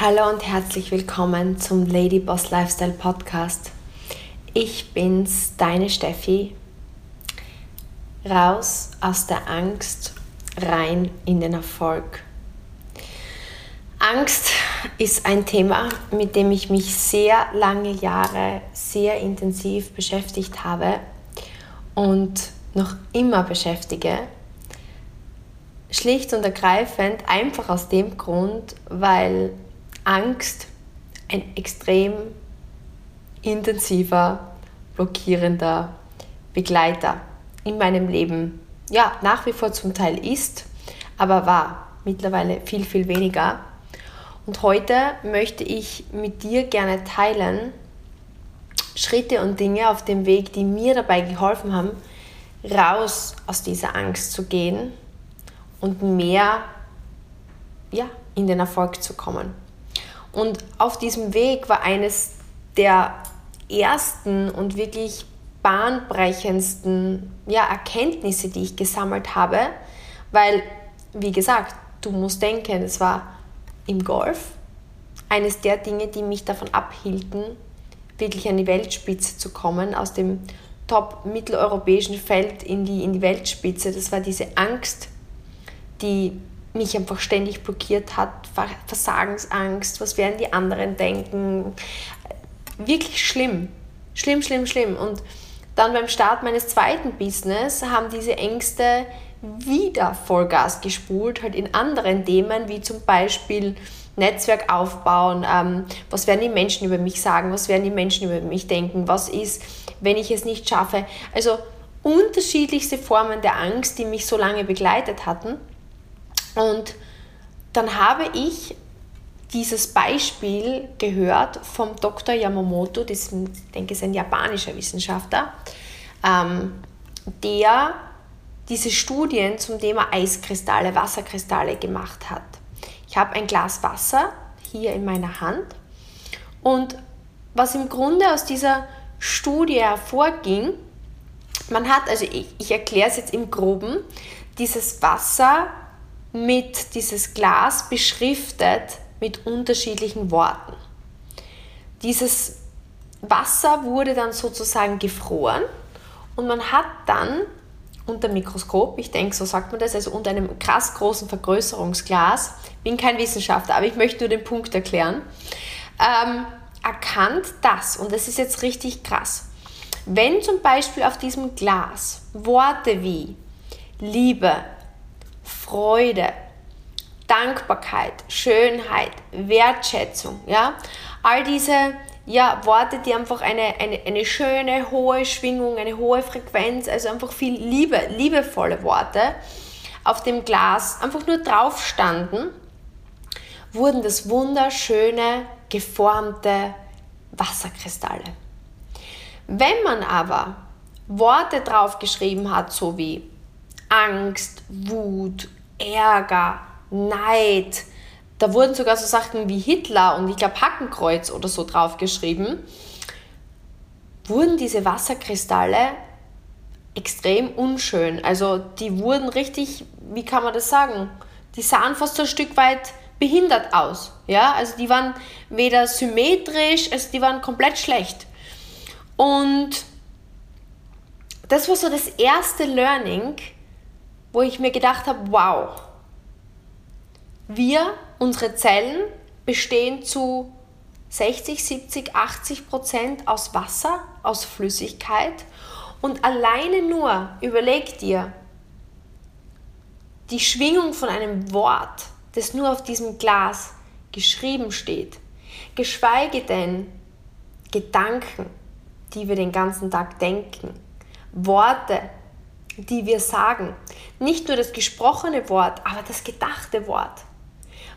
Hallo und herzlich willkommen zum Lady Boss Lifestyle Podcast. Ich bin's, deine Steffi. Raus aus der Angst, rein in den Erfolg. Angst ist ein Thema, mit dem ich mich sehr lange Jahre sehr intensiv beschäftigt habe und noch immer beschäftige. Schlicht und ergreifend einfach aus dem Grund, weil Angst ein extrem intensiver, blockierender Begleiter in meinem Leben, ja, nach wie vor zum Teil ist, aber war mittlerweile viel, viel weniger. Und heute möchte ich mit dir gerne teilen Schritte und Dinge auf dem Weg, die mir dabei geholfen haben, raus aus dieser Angst zu gehen und mehr ja, in den Erfolg zu kommen. Und auf diesem Weg war eines der ersten und wirklich bahnbrechendsten ja, Erkenntnisse, die ich gesammelt habe, weil, wie gesagt, du musst denken, es war im Golf eines der Dinge, die mich davon abhielten, wirklich an die Weltspitze zu kommen, aus dem top mitteleuropäischen Feld in die, in die Weltspitze. Das war diese Angst, die mich einfach ständig blockiert hat, Versagensangst, was werden die anderen denken. Wirklich schlimm, schlimm, schlimm, schlimm. Und dann beim Start meines zweiten Business haben diese Ängste wieder Vollgas gespult, halt in anderen Themen, wie zum Beispiel Netzwerk aufbauen, ähm, was werden die Menschen über mich sagen, was werden die Menschen über mich denken, was ist, wenn ich es nicht schaffe. Also unterschiedlichste Formen der Angst, die mich so lange begleitet hatten. Und dann habe ich dieses Beispiel gehört vom Dr. Yamamoto, das, ich denke, ist ein japanischer Wissenschaftler, ähm, der diese Studien zum Thema Eiskristalle, Wasserkristalle gemacht hat. Ich habe ein Glas Wasser hier in meiner Hand und was im Grunde aus dieser Studie hervorging, man hat, also ich, ich erkläre es jetzt im groben, dieses Wasser mit dieses Glas beschriftet mit unterschiedlichen Worten. Dieses Wasser wurde dann sozusagen gefroren und man hat dann unter Mikroskop, ich denke, so sagt man das, also unter einem krass großen Vergrößerungsglas, bin kein Wissenschaftler, aber ich möchte nur den Punkt erklären, ähm, erkannt, dass, und das ist jetzt richtig krass, wenn zum Beispiel auf diesem Glas Worte wie Liebe, Freude, Dankbarkeit, Schönheit, Wertschätzung, ja, all diese ja, Worte, die einfach eine, eine, eine schöne, hohe Schwingung, eine hohe Frequenz, also einfach viel Liebe, liebevolle Worte auf dem Glas einfach nur drauf standen, wurden das wunderschöne, geformte Wasserkristalle. Wenn man aber Worte draufgeschrieben hat, so wie Angst, Wut, Ärger, Neid, da wurden sogar so Sachen wie Hitler und ich glaube Hackenkreuz oder so draufgeschrieben. Wurden diese Wasserkristalle extrem unschön. Also die wurden richtig, wie kann man das sagen? Die sahen fast so ein Stück weit behindert aus. Ja, also die waren weder symmetrisch, also die waren komplett schlecht. Und das war so das erste Learning, wo ich mir gedacht habe, wow, wir Unsere Zellen bestehen zu 60, 70, 80 Prozent aus Wasser, aus Flüssigkeit. Und alleine nur, überleg dir, die Schwingung von einem Wort, das nur auf diesem Glas geschrieben steht, geschweige denn Gedanken, die wir den ganzen Tag denken, Worte, die wir sagen, nicht nur das gesprochene Wort, aber das gedachte Wort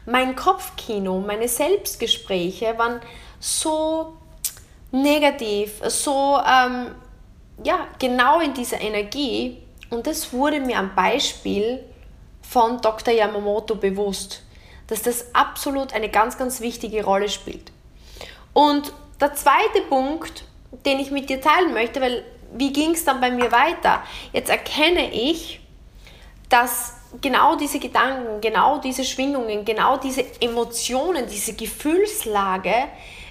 mein Kopfkino, meine Selbstgespräche waren so negativ, so ähm, ja, genau in dieser Energie. Und das wurde mir am Beispiel von Dr. Yamamoto bewusst, dass das absolut eine ganz, ganz wichtige Rolle spielt. Und der zweite Punkt, den ich mit dir teilen möchte, weil wie ging es dann bei mir weiter? Jetzt erkenne ich, dass genau diese Gedanken, genau diese Schwingungen, genau diese Emotionen, diese Gefühlslage,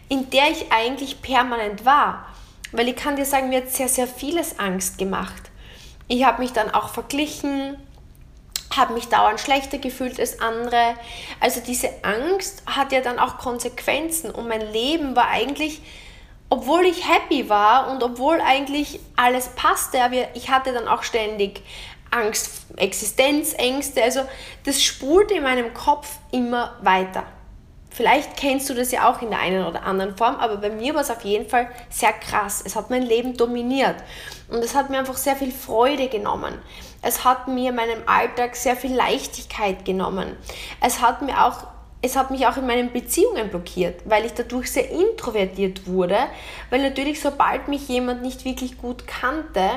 in der ich eigentlich permanent war. Weil ich kann dir sagen, mir hat sehr, sehr vieles Angst gemacht. Ich habe mich dann auch verglichen, habe mich dauernd schlechter gefühlt als andere. Also diese Angst hat ja dann auch Konsequenzen und mein Leben war eigentlich, obwohl ich happy war und obwohl eigentlich alles passte, aber ich hatte dann auch ständig Angst, Existenzängste, also das spulte in meinem Kopf immer weiter. Vielleicht kennst du das ja auch in der einen oder anderen Form, aber bei mir war es auf jeden Fall sehr krass. Es hat mein Leben dominiert und es hat mir einfach sehr viel Freude genommen. Es hat mir in meinem Alltag sehr viel Leichtigkeit genommen. Es hat mir auch es hat mich auch in meinen Beziehungen blockiert, weil ich dadurch sehr introvertiert wurde, weil natürlich sobald mich jemand nicht wirklich gut kannte,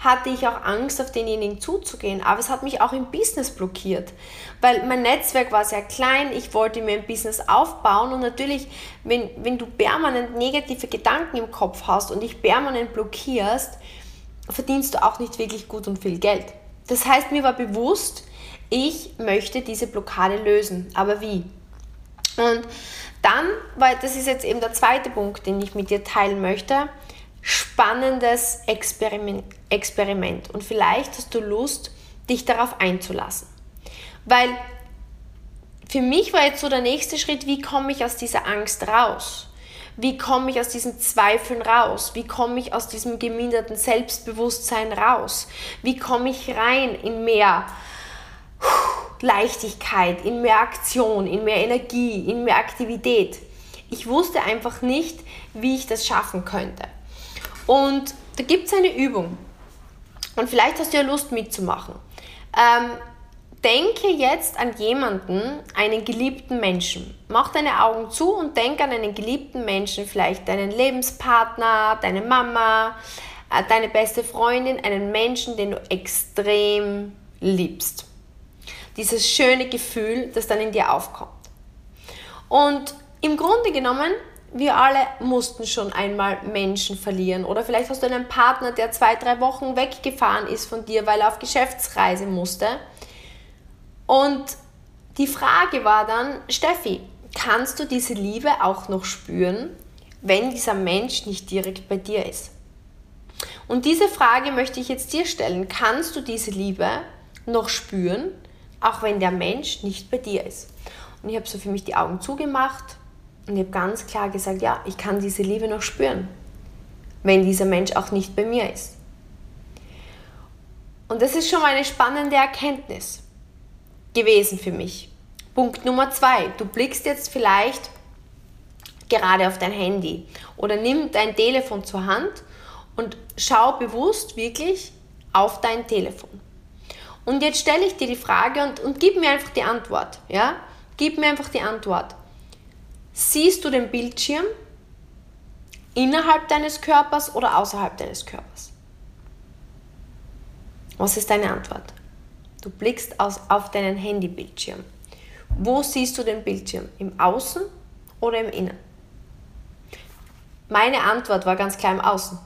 hatte ich auch Angst, auf denjenigen zuzugehen. Aber es hat mich auch im Business blockiert, weil mein Netzwerk war sehr klein, ich wollte mir ein Business aufbauen und natürlich, wenn, wenn du permanent negative Gedanken im Kopf hast und dich permanent blockierst, verdienst du auch nicht wirklich gut und viel Geld. Das heißt, mir war bewusst, ich möchte diese Blockade lösen. Aber wie? Und dann, weil das ist jetzt eben der zweite Punkt, den ich mit dir teilen möchte, spannendes Experiment, Experiment. Und vielleicht hast du Lust, dich darauf einzulassen. Weil für mich war jetzt so der nächste Schritt, wie komme ich aus dieser Angst raus? Wie komme ich aus diesen Zweifeln raus? Wie komme ich aus diesem geminderten Selbstbewusstsein raus? Wie komme ich rein in mehr Leichtigkeit, in mehr Aktion, in mehr Energie, in mehr Aktivität? Ich wusste einfach nicht, wie ich das schaffen könnte. Und da gibt es eine Übung. Und vielleicht hast du ja Lust mitzumachen. Ähm, denke jetzt an jemanden, einen geliebten Menschen. Mach deine Augen zu und denk an einen geliebten Menschen, vielleicht deinen Lebenspartner, deine Mama, äh, deine beste Freundin, einen Menschen, den du extrem liebst. Dieses schöne Gefühl, das dann in dir aufkommt. Und im Grunde genommen wir alle mussten schon einmal Menschen verlieren. Oder vielleicht hast du einen Partner, der zwei, drei Wochen weggefahren ist von dir, weil er auf Geschäftsreise musste. Und die Frage war dann, Steffi, kannst du diese Liebe auch noch spüren, wenn dieser Mensch nicht direkt bei dir ist? Und diese Frage möchte ich jetzt dir stellen. Kannst du diese Liebe noch spüren, auch wenn der Mensch nicht bei dir ist? Und ich habe so für mich die Augen zugemacht und ich habe ganz klar gesagt, ja, ich kann diese Liebe noch spüren, wenn dieser Mensch auch nicht bei mir ist. Und das ist schon mal eine spannende Erkenntnis gewesen für mich. Punkt Nummer zwei, du blickst jetzt vielleicht gerade auf dein Handy oder nimm dein Telefon zur Hand und schau bewusst wirklich auf dein Telefon. Und jetzt stelle ich dir die Frage und, und gib mir einfach die Antwort. Ja? Gib mir einfach die Antwort. Siehst du den Bildschirm innerhalb deines Körpers oder außerhalb deines Körpers? Was ist deine Antwort? Du blickst aus, auf deinen Handybildschirm. Wo siehst du den Bildschirm? Im Außen oder im Innen? Meine Antwort war ganz klar im Außen.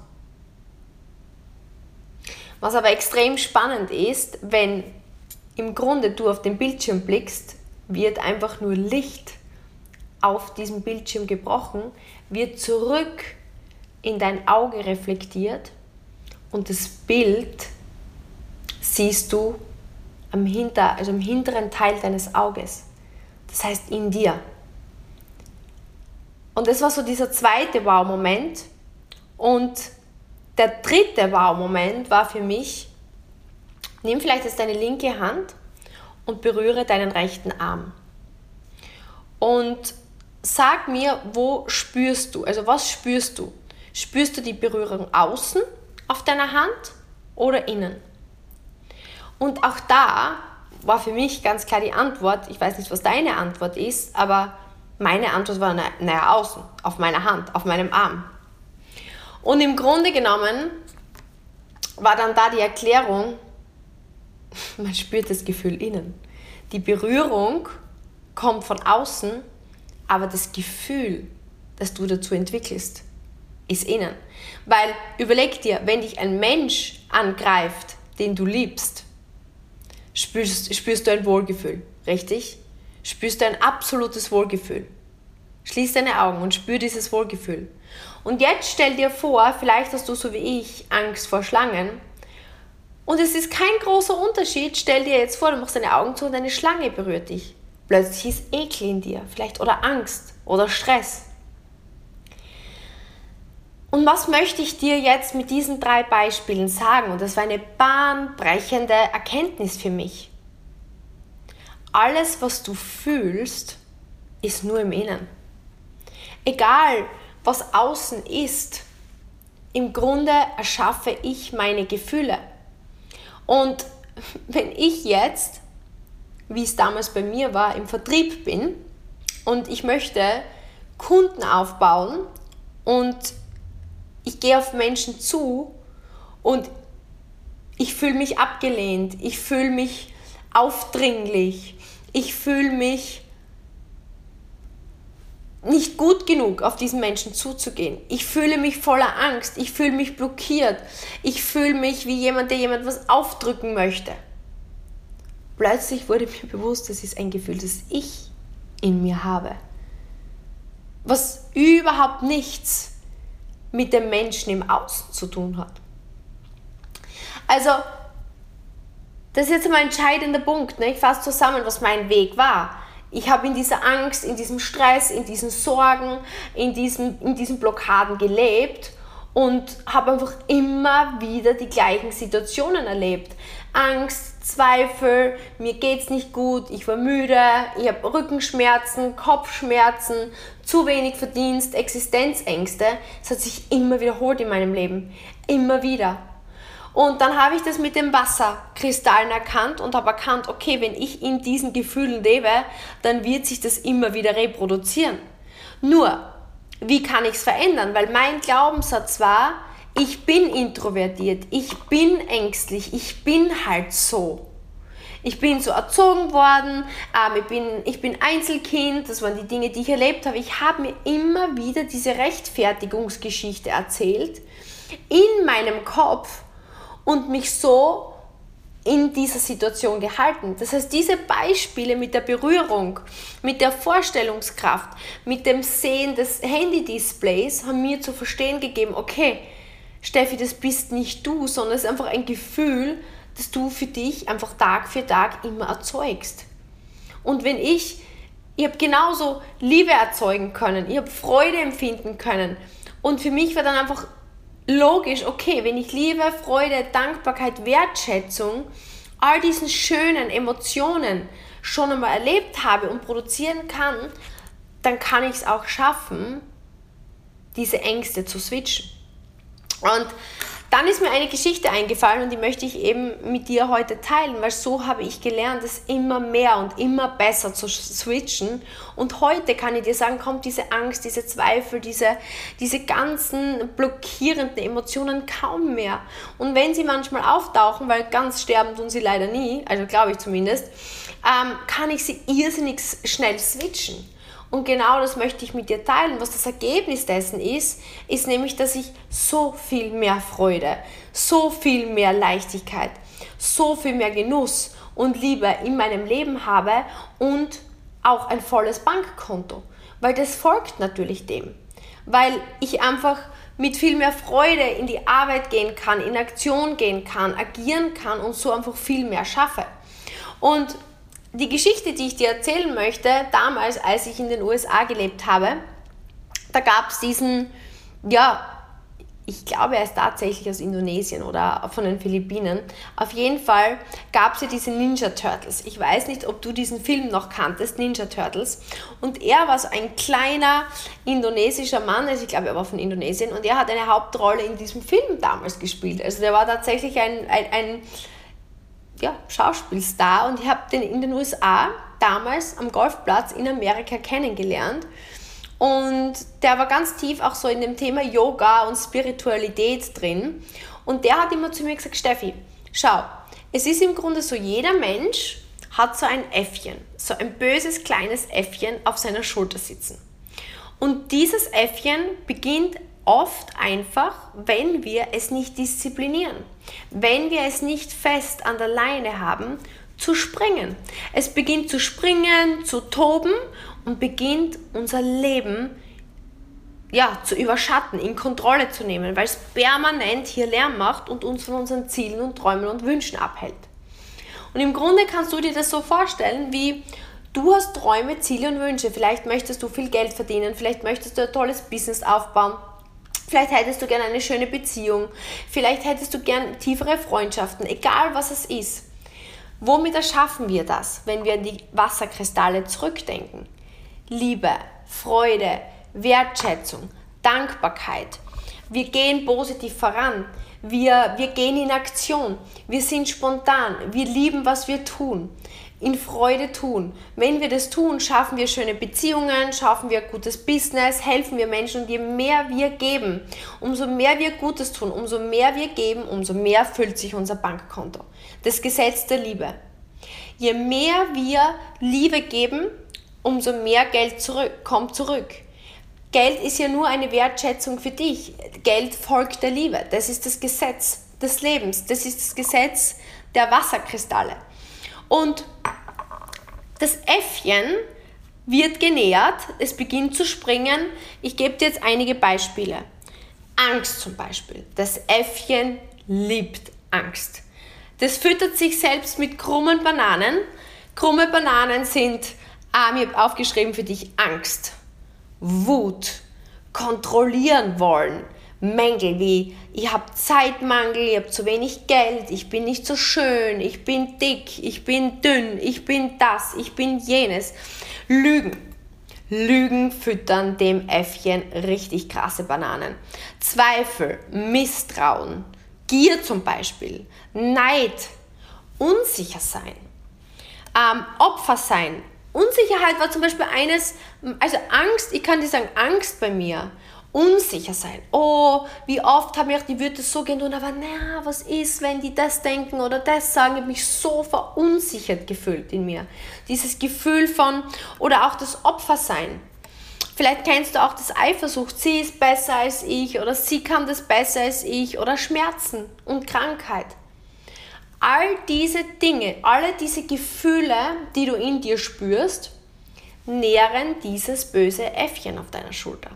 Was aber extrem spannend ist, wenn im Grunde du auf den Bildschirm blickst, wird einfach nur Licht auf diesem Bildschirm gebrochen, wird zurück in dein Auge reflektiert und das Bild siehst du am, hinter, also im hinteren Teil deines Auges. Das heißt in dir. Und das war so dieser zweite Wow-Moment. Und der dritte Wow-Moment war für mich, nimm vielleicht jetzt deine linke Hand und berühre deinen rechten Arm. Und sag mir, wo spürst du? Also was spürst du? Spürst du die Berührung außen auf deiner Hand oder innen? Und auch da war für mich ganz klar die Antwort, ich weiß nicht, was deine Antwort ist, aber meine Antwort war, naja, außen, auf meiner Hand, auf meinem Arm. Und im Grunde genommen war dann da die Erklärung, man spürt das Gefühl innen. Die Berührung kommt von außen aber das Gefühl, das du dazu entwickelst, ist innen. Weil überleg dir, wenn dich ein Mensch angreift, den du liebst, spürst, spürst du ein Wohlgefühl, richtig? Spürst du ein absolutes Wohlgefühl. Schließ deine Augen und spür dieses Wohlgefühl. Und jetzt stell dir vor, vielleicht hast du so wie ich Angst vor Schlangen. Und es ist kein großer Unterschied. Stell dir jetzt vor, du machst deine Augen zu und eine Schlange berührt dich. Plötzlich ist Ekel in dir, vielleicht oder Angst oder Stress. Und was möchte ich dir jetzt mit diesen drei Beispielen sagen? Und das war eine bahnbrechende Erkenntnis für mich. Alles, was du fühlst, ist nur im Innen. Egal, was außen ist, im Grunde erschaffe ich meine Gefühle. Und wenn ich jetzt, wie es damals bei mir war, im Vertrieb bin und ich möchte Kunden aufbauen und ich gehe auf Menschen zu und ich fühle mich abgelehnt, ich fühle mich aufdringlich, ich fühle mich nicht gut genug, auf diesen Menschen zuzugehen. Ich fühle mich voller Angst, ich fühle mich blockiert, ich fühle mich wie jemand, der jemand was aufdrücken möchte. Plötzlich wurde mir bewusst, das ist ein Gefühl, das ich in mir habe, was überhaupt nichts mit dem Menschen im Außen zu tun hat. Also, das ist jetzt mal ein entscheidender Punkt. Ne? Ich fasse zusammen, was mein Weg war. Ich habe in dieser Angst, in diesem Stress, in diesen Sorgen, in diesen, in diesen Blockaden gelebt und habe einfach immer wieder die gleichen Situationen erlebt. Angst, Zweifel, mir geht's nicht gut, ich war müde, ich habe Rückenschmerzen, Kopfschmerzen, zu wenig Verdienst, Existenzängste. Es hat sich immer wiederholt in meinem Leben. Immer wieder. Und dann habe ich das mit den Wasserkristallen erkannt und habe erkannt, okay, wenn ich in diesen Gefühlen lebe, dann wird sich das immer wieder reproduzieren. Nur, wie kann ich es verändern? Weil mein Glaubenssatz war, ich bin introvertiert, ich bin ängstlich, ich bin halt so. Ich bin so erzogen worden, ähm, ich, bin, ich bin Einzelkind, das waren die Dinge, die ich erlebt habe. Ich habe mir immer wieder diese Rechtfertigungsgeschichte erzählt in meinem Kopf und mich so in dieser Situation gehalten. Das heißt, diese Beispiele mit der Berührung, mit der Vorstellungskraft, mit dem Sehen des Handy-Displays haben mir zu verstehen gegeben, okay, Steffi, das bist nicht du, sondern es ist einfach ein Gefühl, das du für dich einfach Tag für Tag immer erzeugst. Und wenn ich, ich habe genauso Liebe erzeugen können, ich habe Freude empfinden können. Und für mich war dann einfach logisch, okay, wenn ich Liebe, Freude, Dankbarkeit, Wertschätzung, all diesen schönen Emotionen schon einmal erlebt habe und produzieren kann, dann kann ich es auch schaffen, diese Ängste zu switchen. Und dann ist mir eine Geschichte eingefallen und die möchte ich eben mit dir heute teilen, weil so habe ich gelernt, es immer mehr und immer besser zu switchen. Und heute kann ich dir sagen, kommt diese Angst, diese Zweifel, diese, diese ganzen blockierenden Emotionen kaum mehr. Und wenn sie manchmal auftauchen, weil ganz sterben tun sie leider nie, also glaube ich zumindest, ähm, kann ich sie irrsinnig schnell switchen. Und genau das möchte ich mit dir teilen. Was das Ergebnis dessen ist, ist nämlich, dass ich so viel mehr Freude, so viel mehr Leichtigkeit, so viel mehr Genuss und Liebe in meinem Leben habe und auch ein volles Bankkonto. Weil das folgt natürlich dem. Weil ich einfach mit viel mehr Freude in die Arbeit gehen kann, in Aktion gehen kann, agieren kann und so einfach viel mehr schaffe. Und die Geschichte, die ich dir erzählen möchte, damals, als ich in den USA gelebt habe, da gab es diesen, ja, ich glaube, er ist tatsächlich aus Indonesien oder von den Philippinen. Auf jeden Fall gab es ja diese Ninja Turtles. Ich weiß nicht, ob du diesen Film noch kanntest, Ninja Turtles. Und er war so ein kleiner indonesischer Mann, also ich glaube, er war von Indonesien, und er hat eine Hauptrolle in diesem Film damals gespielt. Also der war tatsächlich ein, ein, ein ja, Schauspielstar und ich habe den in den USA damals am Golfplatz in Amerika kennengelernt. Und der war ganz tief auch so in dem Thema Yoga und Spiritualität drin. Und der hat immer zu mir gesagt, Steffi, schau, es ist im Grunde so, jeder Mensch hat so ein Äffchen, so ein böses kleines Äffchen auf seiner Schulter sitzen. Und dieses Äffchen beginnt oft einfach, wenn wir es nicht disziplinieren, wenn wir es nicht fest an der Leine haben, zu springen. Es beginnt zu springen, zu toben und beginnt unser Leben ja, zu überschatten, in Kontrolle zu nehmen, weil es permanent hier Lärm macht und uns von unseren Zielen und Träumen und Wünschen abhält. Und im Grunde kannst du dir das so vorstellen, wie du hast Träume, Ziele und Wünsche. Vielleicht möchtest du viel Geld verdienen, vielleicht möchtest du ein tolles Business aufbauen, vielleicht hättest du gerne eine schöne Beziehung, vielleicht hättest du gern tiefere Freundschaften, egal was es ist. Womit erschaffen wir das, wenn wir an die Wasserkristalle zurückdenken? Liebe, Freude, Wertschätzung, Dankbarkeit. Wir gehen positiv voran. Wir, wir gehen in Aktion. Wir sind spontan. Wir lieben, was wir tun. In Freude tun. Wenn wir das tun, schaffen wir schöne Beziehungen, schaffen wir gutes Business, helfen wir Menschen und je mehr wir geben, umso mehr wir Gutes tun, umso mehr wir geben, umso mehr füllt sich unser Bankkonto. Das Gesetz der Liebe. Je mehr wir Liebe geben, umso mehr Geld zurück, kommt zurück. Geld ist ja nur eine Wertschätzung für dich. Geld folgt der Liebe. Das ist das Gesetz des Lebens. Das ist das Gesetz der Wasserkristalle. Und das Äffchen wird genähert, es beginnt zu springen. Ich gebe dir jetzt einige Beispiele. Angst zum Beispiel. Das Äffchen liebt Angst. Das füttert sich selbst mit krummen Bananen. Krumme Bananen sind, ah, habe aufgeschrieben für dich, Angst. Wut, kontrollieren wollen, Mängel wie ich habe Zeitmangel, ich habe zu wenig Geld, ich bin nicht so schön, ich bin dick, ich bin dünn, ich bin das, ich bin jenes. Lügen. Lügen füttern dem Äffchen richtig krasse Bananen. Zweifel, Misstrauen, Gier zum Beispiel, Neid, unsicher sein, ähm, Opfer sein, Unsicherheit war zum Beispiel eines, also Angst, ich kann dir sagen, Angst bei mir. Unsicher sein. Oh, wie oft habe ich die Würde so gehen aber naja, was ist, wenn die das denken oder das sagen? Ich habe mich so verunsichert gefühlt in mir. Dieses Gefühl von, oder auch das Opfersein. Vielleicht kennst du auch das Eifersucht, sie ist besser als ich oder sie kann das besser als ich oder Schmerzen und Krankheit all diese Dinge, alle diese Gefühle, die du in dir spürst, nähren dieses böse Äffchen auf deiner Schulter.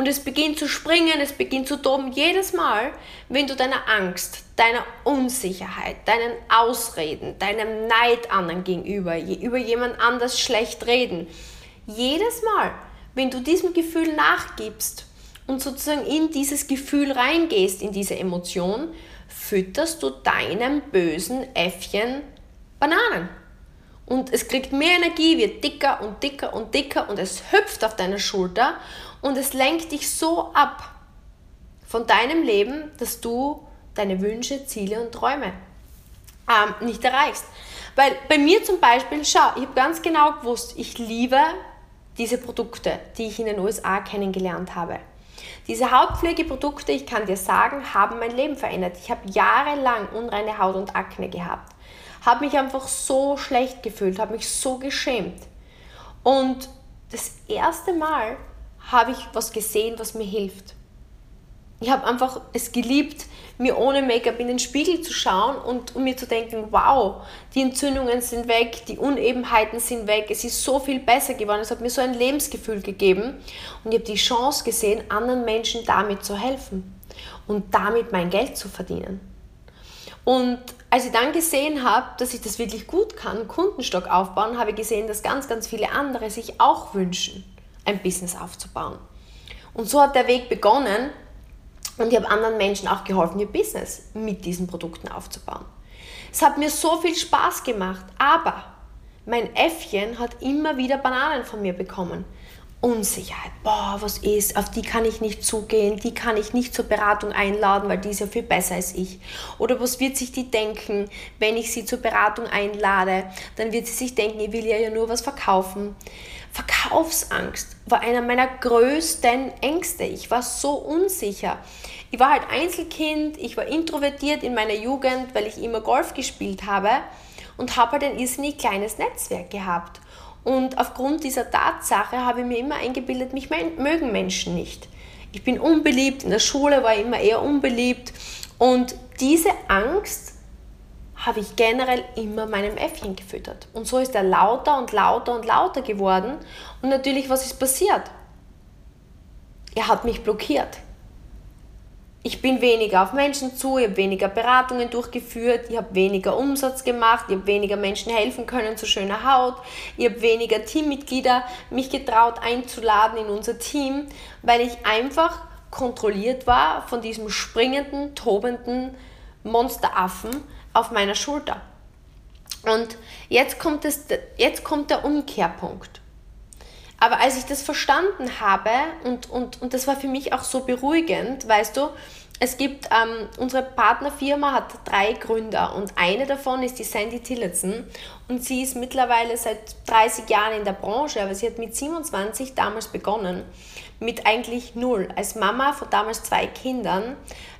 Und es beginnt zu springen, es beginnt zu toben jedes Mal, wenn du deiner Angst, deiner Unsicherheit, deinen Ausreden, deinem Neid anderen gegenüber, über jemand anders schlecht reden, jedes Mal, wenn du diesem Gefühl nachgibst und sozusagen in dieses Gefühl reingehst, in diese Emotion, fütterst du deinem bösen Äffchen Bananen. Und es kriegt mehr Energie, wird dicker und dicker und dicker und es hüpft auf deiner Schulter und es lenkt dich so ab von deinem Leben, dass du deine Wünsche, Ziele und Träume ähm, nicht erreichst. Weil bei mir zum Beispiel, schau, ich habe ganz genau gewusst, ich liebe diese Produkte, die ich in den USA kennengelernt habe. Diese Hautpflegeprodukte, ich kann dir sagen, haben mein Leben verändert. Ich habe jahrelang unreine Haut und Akne gehabt. Habe mich einfach so schlecht gefühlt, habe mich so geschämt. Und das erste Mal habe ich was gesehen, was mir hilft. Ich habe einfach es geliebt, mir ohne Make-up in den Spiegel zu schauen und um mir zu denken, wow, die Entzündungen sind weg, die Unebenheiten sind weg, es ist so viel besser geworden, es hat mir so ein Lebensgefühl gegeben und ich habe die Chance gesehen, anderen Menschen damit zu helfen und damit mein Geld zu verdienen. Und als ich dann gesehen habe, dass ich das wirklich gut kann, Kundenstock aufbauen, habe ich gesehen, dass ganz, ganz viele andere sich auch wünschen, ein Business aufzubauen. Und so hat der Weg begonnen, und ich habe anderen Menschen auch geholfen, ihr Business mit diesen Produkten aufzubauen. Es hat mir so viel Spaß gemacht, aber mein Äffchen hat immer wieder Bananen von mir bekommen. Unsicherheit, boah, was ist, auf die kann ich nicht zugehen, die kann ich nicht zur Beratung einladen, weil die ist ja viel besser als ich. Oder was wird sich die denken, wenn ich sie zur Beratung einlade? Dann wird sie sich denken, ich will ja, nur was verkaufen. Verkaufsangst war einer meiner größten Ängste. Ich war so unsicher. Ich war halt Einzelkind, ich war introvertiert in meiner Jugend, weil ich immer Golf gespielt habe und habe halt ein irrsinnig kleines Netzwerk gehabt. Und aufgrund dieser Tatsache habe ich mir immer eingebildet, mich mögen Menschen nicht. Ich bin unbeliebt, in der Schule war ich immer eher unbeliebt und diese Angst habe ich generell immer meinem Äffchen gefüttert. Und so ist er lauter und lauter und lauter geworden. Und natürlich, was ist passiert? Er hat mich blockiert. Ich bin weniger auf Menschen zu, ich habe weniger Beratungen durchgeführt, ich habe weniger Umsatz gemacht, ich habe weniger Menschen helfen können zu schöner Haut, ich habe weniger Teammitglieder mich getraut einzuladen in unser Team, weil ich einfach kontrolliert war von diesem springenden, tobenden Monsteraffen auf meiner Schulter. Und jetzt kommt, es, jetzt kommt der Umkehrpunkt. Aber als ich das verstanden habe, und, und, und das war für mich auch so beruhigend, weißt du, es gibt, ähm, unsere Partnerfirma hat drei Gründer und eine davon ist die Sandy Tillotson und sie ist mittlerweile seit 30 Jahren in der Branche, aber sie hat mit 27 damals begonnen, mit eigentlich null, als Mama von damals zwei Kindern,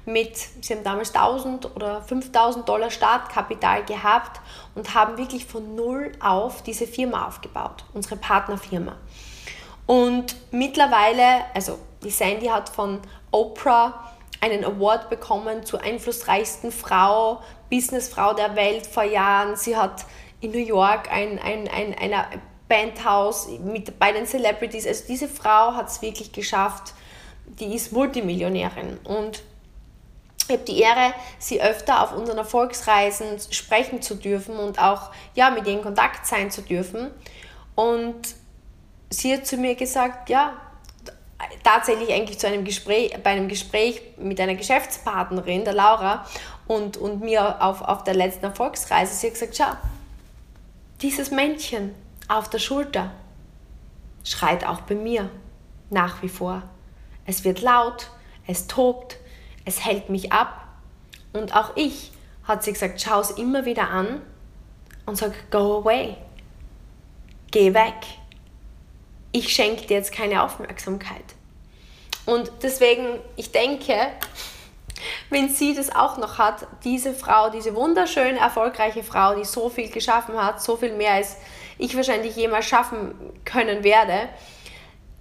mit, sie haben damals 1000 oder 5000 Dollar Startkapital gehabt und haben wirklich von null auf diese Firma aufgebaut, unsere Partnerfirma. Und mittlerweile, also die Sandy hat von Oprah einen Award bekommen zur einflussreichsten Frau, Businessfrau der Welt vor Jahren. Sie hat in New York ein, ein, ein, ein Bandhaus mit, bei den Celebrities. Also diese Frau hat es wirklich geschafft. Die ist Multimillionärin und ich habe die Ehre, sie öfter auf unseren Erfolgsreisen sprechen zu dürfen und auch ja, mit ihr in Kontakt sein zu dürfen. Und sie hat zu mir gesagt, ja, tatsächlich eigentlich zu einem Gespräch, bei einem Gespräch mit einer Geschäftspartnerin, der Laura, und, und mir auf, auf der letzten Erfolgsreise, sie hat gesagt, schau, dieses Männchen auf der Schulter schreit auch bei mir nach wie vor. Es wird laut, es tobt, es hält mich ab. Und auch ich, hat sie gesagt, schau es immer wieder an und sag, go away. Geh weg. Ich schenke dir jetzt keine Aufmerksamkeit. Und deswegen, ich denke, wenn sie das auch noch hat, diese Frau, diese wunderschöne, erfolgreiche Frau, die so viel geschaffen hat, so viel mehr als ich wahrscheinlich jemals schaffen können werde,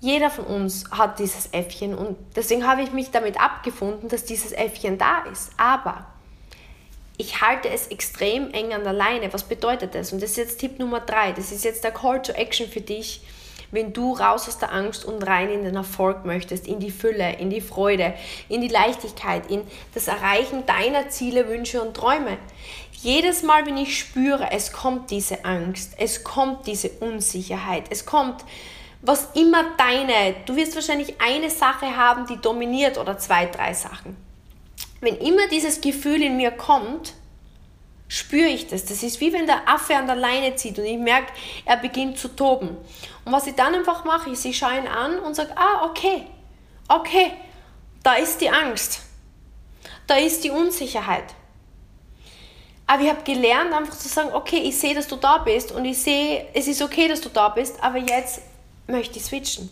jeder von uns hat dieses Äffchen und deswegen habe ich mich damit abgefunden, dass dieses Äffchen da ist. Aber ich halte es extrem eng an der Leine. Was bedeutet das? Und das ist jetzt Tipp Nummer drei. Das ist jetzt der Call to Action für dich, wenn du raus aus der Angst und rein in den Erfolg möchtest, in die Fülle, in die Freude, in die Leichtigkeit, in das Erreichen deiner Ziele, Wünsche und Träume. Jedes Mal, wenn ich spüre, es kommt diese Angst, es kommt diese Unsicherheit, es kommt was immer deine, du wirst wahrscheinlich eine Sache haben, die dominiert oder zwei, drei Sachen. Wenn immer dieses Gefühl in mir kommt, spüre ich das. Das ist wie wenn der Affe an der Leine zieht und ich merke, er beginnt zu toben. Und was ich dann einfach mache, ist, ich schaue ihn an und sage, ah, okay, okay, da ist die Angst, da ist die Unsicherheit. Aber ich habe gelernt, einfach zu sagen, okay, ich sehe, dass du da bist und ich sehe, es ist okay, dass du da bist, aber jetzt möchte ich switchen.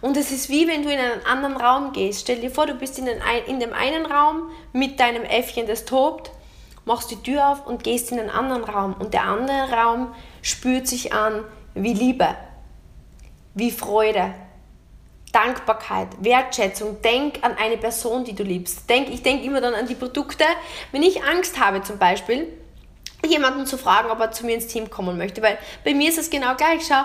Und es ist wie wenn du in einen anderen Raum gehst. Stell dir vor, du bist in, den, in dem einen Raum mit deinem Äffchen, das tobt, machst die Tür auf und gehst in einen anderen Raum. Und der andere Raum spürt sich an wie Liebe, wie Freude, Dankbarkeit, Wertschätzung. Denk an eine Person, die du liebst. Denk, ich denke immer dann an die Produkte. Wenn ich Angst habe zum Beispiel, jemanden zu fragen, ob er zu mir ins Team kommen möchte. Weil bei mir ist es genau gleich. Schau,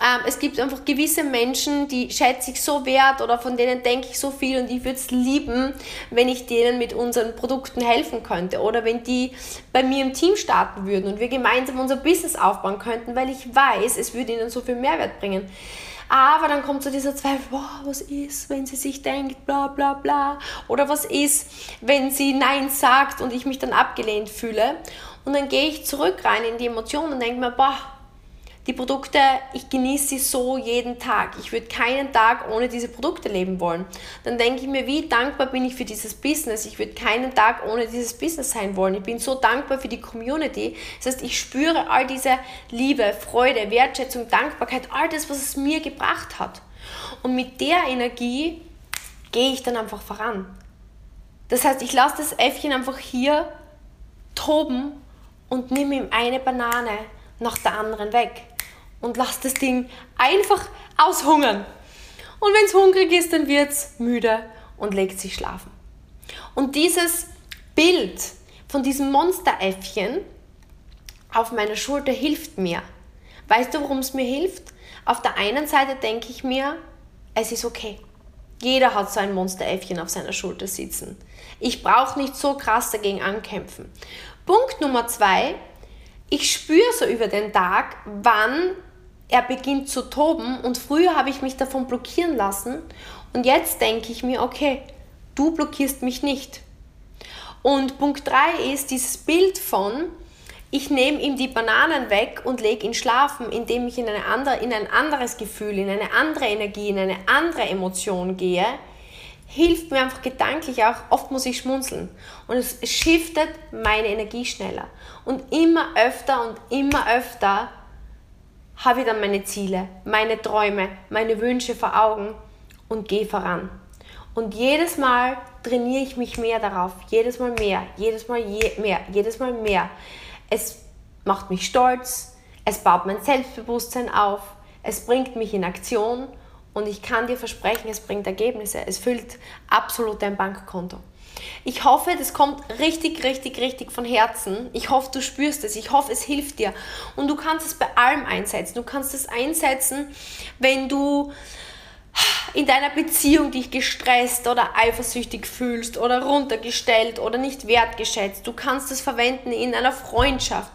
ähm, es gibt einfach gewisse Menschen, die schätze ich so wert oder von denen denke ich so viel und ich würde es lieben, wenn ich denen mit unseren Produkten helfen könnte oder wenn die bei mir im Team starten würden und wir gemeinsam unser Business aufbauen könnten, weil ich weiß, es würde ihnen so viel Mehrwert bringen. Aber dann kommt so dieser Zweifel, boah, was ist, wenn sie sich denkt, bla bla bla. Oder was ist, wenn sie Nein sagt und ich mich dann abgelehnt fühle. Und dann gehe ich zurück rein in die Emotionen und denke mir, boah, die Produkte, ich genieße sie so jeden Tag. Ich würde keinen Tag ohne diese Produkte leben wollen. Dann denke ich mir, wie dankbar bin ich für dieses Business. Ich würde keinen Tag ohne dieses Business sein wollen. Ich bin so dankbar für die Community. Das heißt, ich spüre all diese Liebe, Freude, Wertschätzung, Dankbarkeit, all das, was es mir gebracht hat. Und mit der Energie gehe ich dann einfach voran. Das heißt, ich lasse das Äffchen einfach hier toben und nehme ihm eine Banane nach der anderen weg und lass das Ding einfach aushungern. Und wenn es hungrig ist, dann wird es müde und legt sich schlafen. Und dieses Bild von diesem Monsteräffchen, auf meiner Schulter hilft mir. Weißt du, warum es mir hilft? Auf der einen Seite denke ich mir, es ist okay. Jeder hat so ein Monsteräffchen auf seiner Schulter sitzen. Ich brauche nicht so krass dagegen ankämpfen. Punkt Nummer zwei, ich spüre so über den Tag, wann er beginnt zu toben und früher habe ich mich davon blockieren lassen und jetzt denke ich mir, okay, du blockierst mich nicht. Und Punkt 3 ist dieses Bild von, ich nehme ihm die Bananen weg und lege ihn schlafen, indem ich in, eine andere, in ein anderes Gefühl, in eine andere Energie, in eine andere Emotion gehe, hilft mir einfach gedanklich auch, oft muss ich schmunzeln. Und es shiftet meine Energie schneller. Und immer öfter und immer öfter habe ich dann meine Ziele, meine Träume, meine Wünsche vor Augen und gehe voran. Und jedes Mal trainiere ich mich mehr darauf, jedes Mal mehr, jedes Mal je mehr, jedes Mal mehr. Es macht mich stolz, es baut mein Selbstbewusstsein auf, es bringt mich in Aktion und ich kann dir versprechen, es bringt Ergebnisse, es füllt absolut dein Bankkonto. Ich hoffe, das kommt richtig, richtig, richtig von Herzen. Ich hoffe, du spürst es. Ich hoffe, es hilft dir. Und du kannst es bei allem einsetzen. Du kannst es einsetzen, wenn du in deiner Beziehung dich gestresst oder eifersüchtig fühlst oder runtergestellt oder nicht wertgeschätzt. Du kannst es verwenden in einer Freundschaft.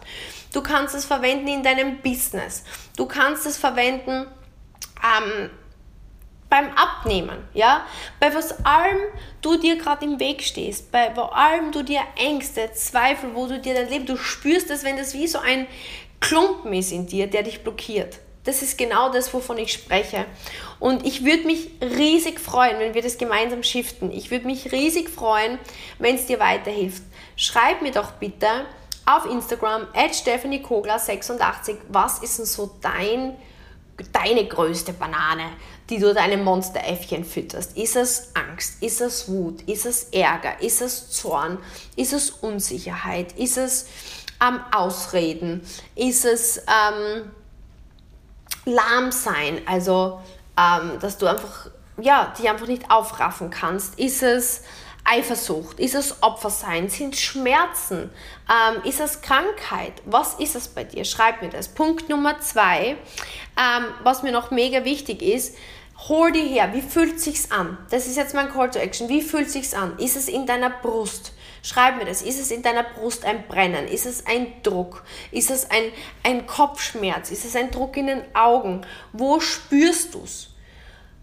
Du kannst es verwenden in deinem Business. Du kannst es verwenden ähm, beim Abnehmen, ja, bei was allem du dir gerade im Weg stehst, bei allem du dir Ängste, Zweifel, wo du dir dein Leben, du spürst es, wenn das wie so ein Klumpen ist in dir, der dich blockiert. Das ist genau das, wovon ich spreche. Und ich würde mich riesig freuen, wenn wir das gemeinsam shiften. Ich würde mich riesig freuen, wenn es dir weiterhilft. Schreib mir doch bitte auf Instagram at Stephanie Kogler 86, was ist denn so dein, deine größte Banane, die du deinem Monsteräffchen fütterst? Ist es Angst? Ist es Wut? Ist es Ärger? Ist es Zorn? Ist es Unsicherheit? Ist es ähm, Ausreden? Ist es... Ähm, lahm sein, also ähm, dass du einfach, ja, dich einfach nicht aufraffen kannst? Ist es Eifersucht? Ist es Opfersein? Sind Schmerzen? Ähm, ist es Krankheit? Was ist es bei dir? Schreib mir das. Punkt Nummer zwei, ähm, was mir noch mega wichtig ist, hol dir her, wie fühlt sich's an? Das ist jetzt mein Call to Action. Wie fühlt sich's an? Ist es in deiner Brust? Schreib mir das. Ist es in deiner Brust ein Brennen? Ist es ein Druck? Ist es ein, ein Kopfschmerz? Ist es ein Druck in den Augen? Wo spürst du's?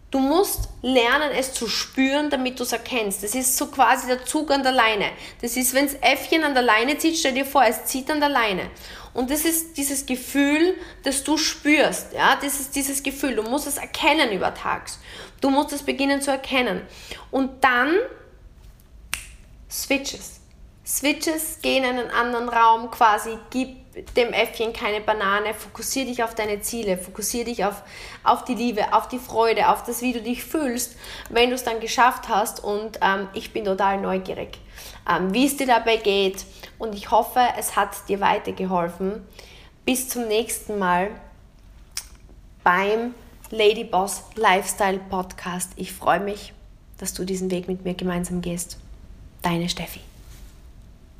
Du musst lernen, es zu spüren, damit du es erkennst. Das ist so quasi der Zug an der Leine. Das ist, wenn das Äffchen an der Leine zieht, stell dir vor, es zieht an der Leine. Und das ist dieses Gefühl, das du spürst. Ja? Das ist dieses Gefühl. Du musst es erkennen über Tags. Du musst es beginnen zu erkennen. Und dann Switches. Switches, geh in einen anderen Raum quasi, gib dem Äffchen keine Banane, fokussiere dich auf deine Ziele, fokussiere dich auf, auf die Liebe, auf die Freude, auf das, wie du dich fühlst, wenn du es dann geschafft hast. Und ähm, ich bin total neugierig, ähm, wie es dir dabei geht. Und ich hoffe, es hat dir weitergeholfen. Bis zum nächsten Mal beim Ladyboss Lifestyle Podcast. Ich freue mich, dass du diesen Weg mit mir gemeinsam gehst. Deine Steffi.